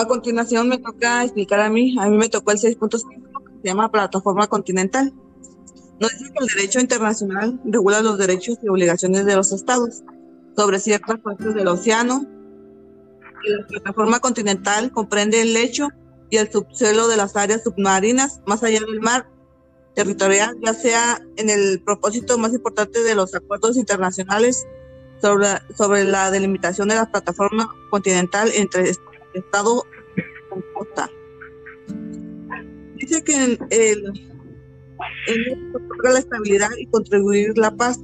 A continuación me toca explicar a mí, a mí me tocó el 6.5, que se llama Plataforma Continental. Nos dice que el derecho internacional regula los derechos y obligaciones de los estados sobre ciertas partes del océano. La plataforma continental comprende el lecho y el subsuelo de las áreas submarinas más allá del mar territorial, ya sea en el propósito más importante de los acuerdos internacionales sobre, sobre la delimitación de la plataforma continental entre Estado y costa. Dice que en el, en la estabilidad y contribuir la paz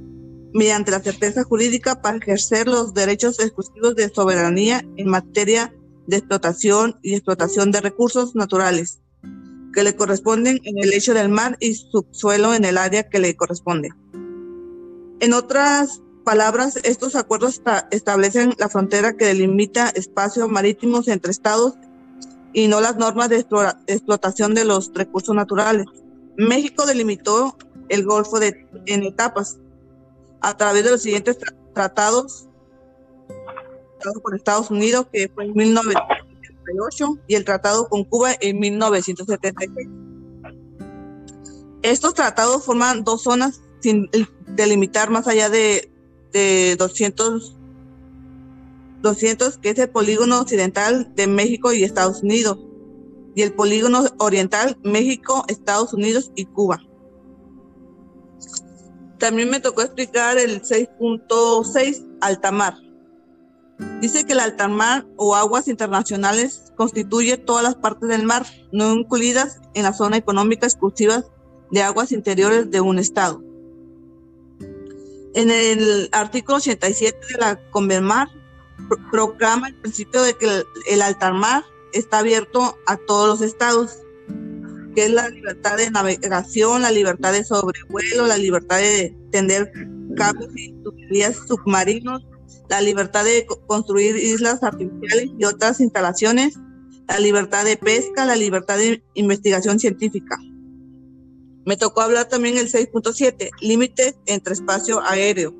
mediante la certeza jurídica para ejercer los derechos exclusivos de soberanía en materia de explotación y explotación de recursos naturales que le corresponden en el lecho del mar y subsuelo en el área que le corresponde. En otras palabras, estos acuerdos establecen la frontera que delimita espacios marítimos entre estados y no las normas de explotación de los recursos naturales. México delimitó el Golfo de, en etapas a través de los siguientes tratados con Estados Unidos, que fue en 1978, y el tratado con Cuba en 1976. Estos tratados forman dos zonas sin delimitar más allá de, de 200, 200, que es el polígono occidental de México y Estados Unidos, y el polígono oriental México, Estados Unidos y Cuba. También me tocó explicar el 6.6, altamar. Dice que el altamar o aguas internacionales constituye todas las partes del mar, no incluidas en la zona económica exclusiva de aguas interiores de un estado. En el artículo 87 de la Convenmar proclama el principio de que el, el altamar está abierto a todos los estados que es la libertad de navegación, la libertad de sobrevuelo, la libertad de tender cables y tuberías submarinos, la libertad de construir islas artificiales y otras instalaciones, la libertad de pesca, la libertad de investigación científica. Me tocó hablar también el 6.7, límites entre espacio aéreo.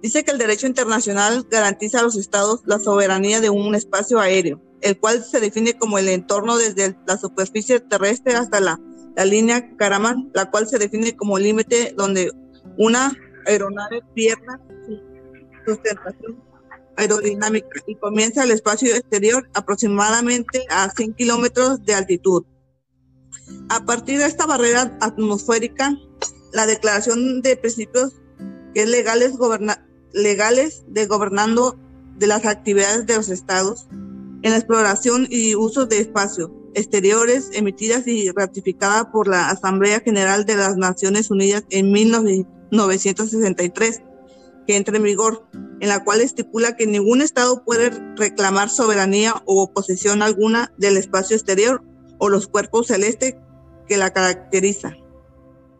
Dice que el derecho internacional garantiza a los estados la soberanía de un espacio aéreo el cual se define como el entorno desde la superficie terrestre hasta la, línea Karaman, la cual se define como límite donde una aeronave pierde su sustentación aerodinámica y comienza el espacio exterior aproximadamente a 100 kilómetros de altitud. A partir de esta barrera atmosférica, la declaración de principios que es legales, de gobernando de las actividades de los estados en la exploración y uso de espacios exteriores emitidas y ratificada por la Asamblea General de las Naciones Unidas en 1963, que entra en vigor, en la cual estipula que ningún Estado puede reclamar soberanía o posesión alguna del espacio exterior o los cuerpos celestes que la caracterizan.